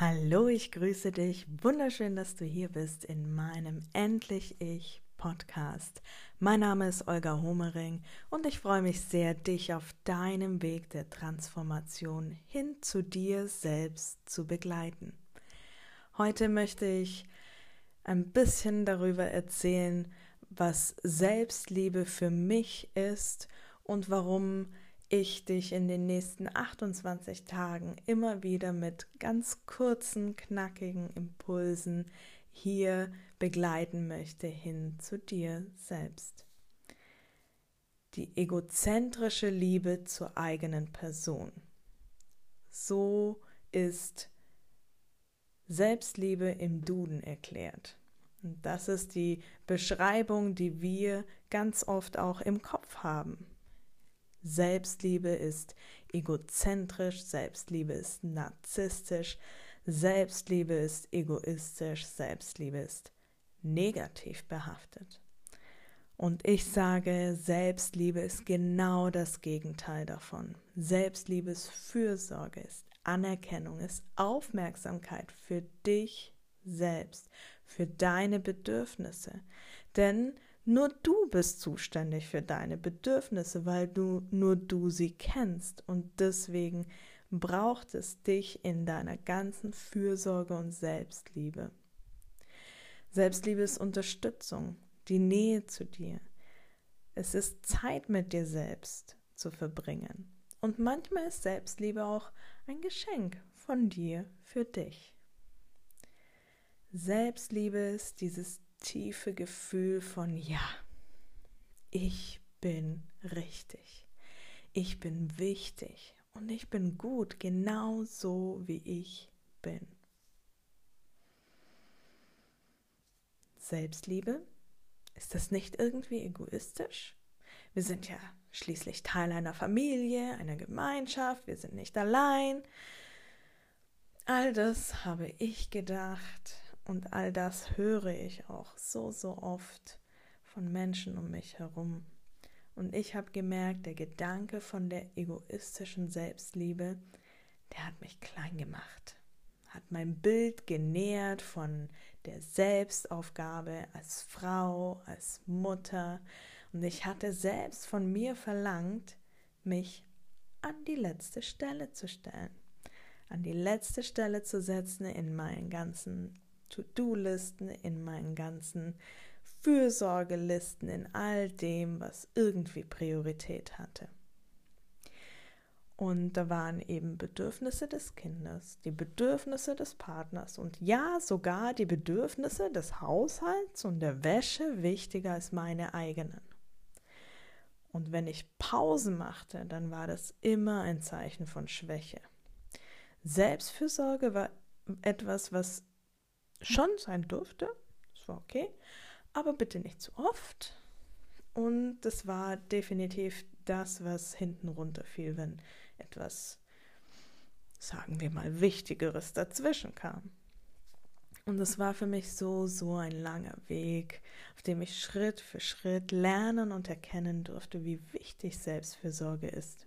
Hallo, ich grüße dich. Wunderschön, dass du hier bist in meinem Endlich Ich Podcast. Mein Name ist Olga Homering und ich freue mich sehr, dich auf deinem Weg der Transformation hin zu dir selbst zu begleiten. Heute möchte ich ein bisschen darüber erzählen, was Selbstliebe für mich ist und warum ich dich in den nächsten 28 Tagen immer wieder mit ganz kurzen, knackigen Impulsen hier begleiten möchte hin zu dir selbst. Die egozentrische Liebe zur eigenen Person. So ist Selbstliebe im Duden erklärt. Und das ist die Beschreibung, die wir ganz oft auch im Kopf haben. Selbstliebe ist egozentrisch, Selbstliebe ist narzisstisch, Selbstliebe ist egoistisch, Selbstliebe ist negativ behaftet. Und ich sage, Selbstliebe ist genau das Gegenteil davon. Selbstliebe ist Fürsorge, ist Anerkennung, ist Aufmerksamkeit für dich selbst, für deine Bedürfnisse. Denn nur du bist zuständig für deine Bedürfnisse, weil du nur du sie kennst und deswegen braucht es dich in deiner ganzen Fürsorge und Selbstliebe. Selbstliebe ist Unterstützung, die Nähe zu dir. Es ist Zeit mit dir selbst zu verbringen. Und manchmal ist Selbstliebe auch ein Geschenk von dir für dich. Selbstliebe ist dieses tiefe Gefühl von ja, ich bin richtig, ich bin wichtig und ich bin gut, genau so wie ich bin. Selbstliebe? Ist das nicht irgendwie egoistisch? Wir sind ja schließlich Teil einer Familie, einer Gemeinschaft, wir sind nicht allein. All das habe ich gedacht und all das höre ich auch so, so oft von Menschen um mich herum. Und ich habe gemerkt, der Gedanke von der egoistischen Selbstliebe, der hat mich klein gemacht, hat mein Bild genährt von der Selbstaufgabe als Frau, als Mutter. Und ich hatte selbst von mir verlangt, mich an die letzte Stelle zu stellen, an die letzte Stelle zu setzen in meinen ganzen To-Do-Listen, in meinen ganzen Fürsorgelisten, in all dem, was irgendwie Priorität hatte. Und da waren eben Bedürfnisse des Kindes, die Bedürfnisse des Partners und ja, sogar die Bedürfnisse des Haushalts und der Wäsche wichtiger als meine eigenen. Und wenn ich Pause machte, dann war das immer ein Zeichen von Schwäche. Selbstfürsorge war etwas, was schon sein durfte. Das war okay. Aber bitte nicht zu oft. Und das war definitiv das, was hinten runterfiel, wenn etwas, sagen wir mal, Wichtigeres dazwischen kam. Und es war für mich so, so ein langer Weg, auf dem ich Schritt für Schritt lernen und erkennen durfte, wie wichtig Selbstfürsorge ist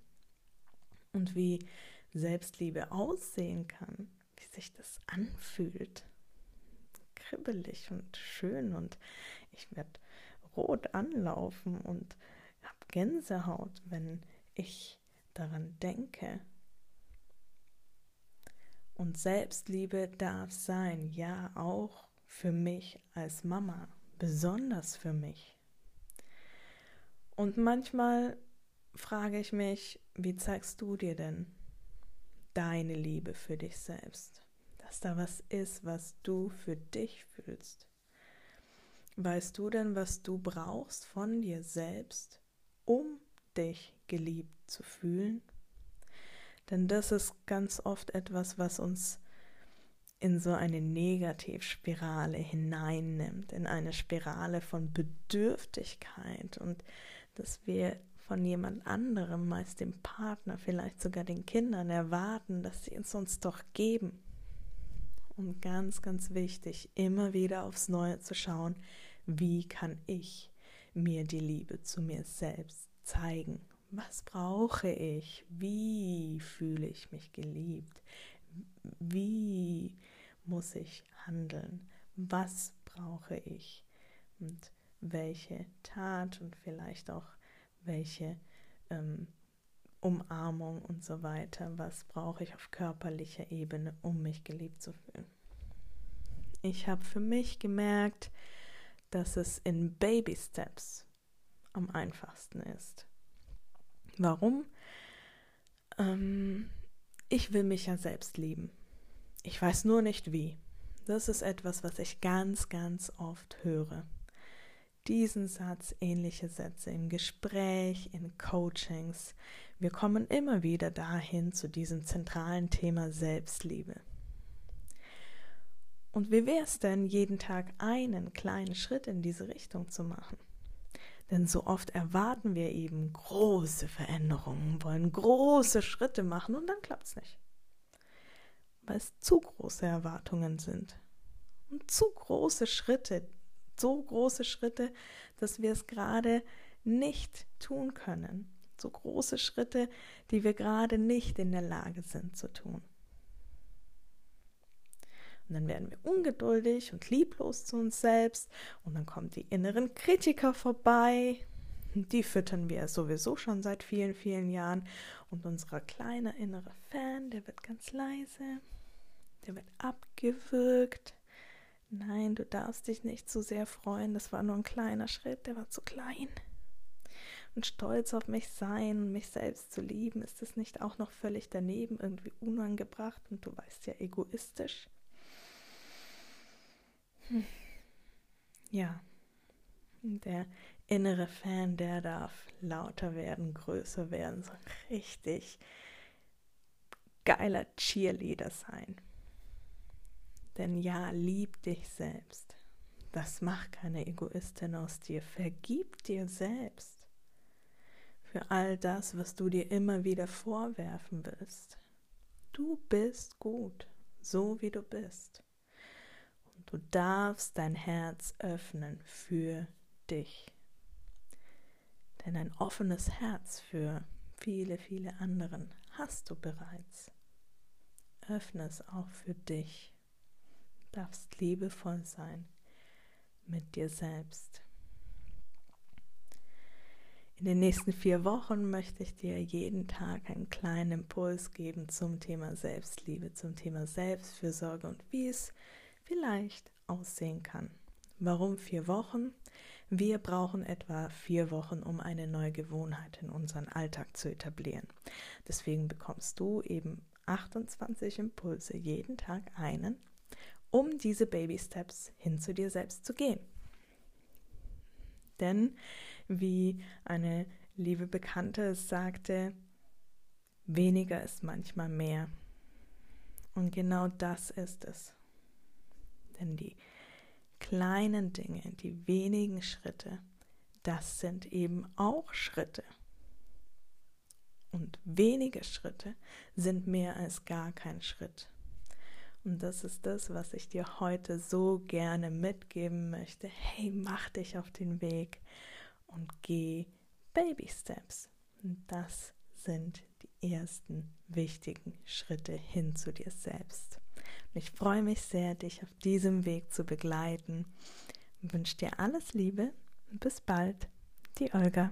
und wie Selbstliebe aussehen kann, wie sich das anfühlt kribbelig und schön und ich werde rot anlaufen und habe Gänsehaut, wenn ich daran denke. Und Selbstliebe darf sein, ja auch für mich als Mama, besonders für mich. Und manchmal frage ich mich, wie zeigst du dir denn deine Liebe für dich selbst? Dass da was ist, was du für dich fühlst. Weißt du denn, was du brauchst von dir selbst, um dich geliebt zu fühlen? Denn das ist ganz oft etwas, was uns in so eine Negativspirale hineinnimmt, in eine Spirale von Bedürftigkeit und dass wir von jemand anderem, meist dem Partner, vielleicht sogar den Kindern erwarten, dass sie es uns doch geben. Und ganz, ganz wichtig, immer wieder aufs Neue zu schauen, wie kann ich mir die Liebe zu mir selbst zeigen? Was brauche ich? Wie fühle ich mich geliebt? wie muss ich handeln? Was brauche ich? Und welche Tat und vielleicht auch welche ähm, Umarmung und so weiter. Was brauche ich auf körperlicher Ebene, um mich geliebt zu fühlen? Ich habe für mich gemerkt, dass es in Baby Steps am einfachsten ist. Warum? Ähm, ich will mich ja selbst lieben. Ich weiß nur nicht wie. Das ist etwas, was ich ganz, ganz oft höre. Diesen Satz, ähnliche Sätze im Gespräch, in Coachings. Wir kommen immer wieder dahin zu diesem zentralen Thema Selbstliebe. Und wie wäre es denn, jeden Tag einen kleinen Schritt in diese Richtung zu machen? Denn so oft erwarten wir eben große Veränderungen, wollen große Schritte machen und dann klappt es nicht. Weil es zu große Erwartungen sind. Und zu große Schritte, so große Schritte, dass wir es gerade nicht tun können. So große Schritte, die wir gerade nicht in der Lage sind zu tun. Und dann werden wir ungeduldig und lieblos zu uns selbst. Und dann kommen die inneren Kritiker vorbei. Die füttern wir sowieso schon seit vielen, vielen Jahren. Und unser kleiner innerer Fan, der wird ganz leise. Der wird abgewürgt. Nein, du darfst dich nicht zu sehr freuen. Das war nur ein kleiner Schritt, der war zu klein. Und stolz auf mich sein und mich selbst zu lieben, ist es nicht auch noch völlig daneben, irgendwie unangebracht und du weißt ja egoistisch? Ja, der innere Fan, der darf lauter werden, größer werden, so ein richtig geiler Cheerleader sein. Denn ja, lieb dich selbst. Das macht keine Egoistin aus dir. Vergib dir selbst für all das, was du dir immer wieder vorwerfen willst. Du bist gut, so wie du bist. Du darfst dein Herz öffnen für dich. Denn ein offenes Herz für viele, viele anderen hast du bereits. Öffne es auch für dich. Darfst liebevoll sein mit dir selbst. In den nächsten vier Wochen möchte ich dir jeden Tag einen kleinen Impuls geben zum Thema Selbstliebe, zum Thema Selbstfürsorge und wie es vielleicht aussehen kann. Warum vier Wochen? Wir brauchen etwa vier Wochen, um eine neue Gewohnheit in unseren Alltag zu etablieren. Deswegen bekommst du eben 28 Impulse, jeden Tag einen, um diese Baby Steps hin zu dir selbst zu gehen. Denn, wie eine liebe Bekannte sagte, weniger ist manchmal mehr. Und genau das ist es. Denn die kleinen Dinge, die wenigen Schritte, das sind eben auch Schritte. Und wenige Schritte sind mehr als gar kein Schritt. Und das ist das, was ich dir heute so gerne mitgeben möchte. Hey, mach dich auf den Weg und geh Baby Steps. Und das sind die ersten wichtigen Schritte hin zu dir selbst. Und ich freue mich sehr, dich auf diesem Weg zu begleiten und wünsche dir alles Liebe und bis bald, die Olga.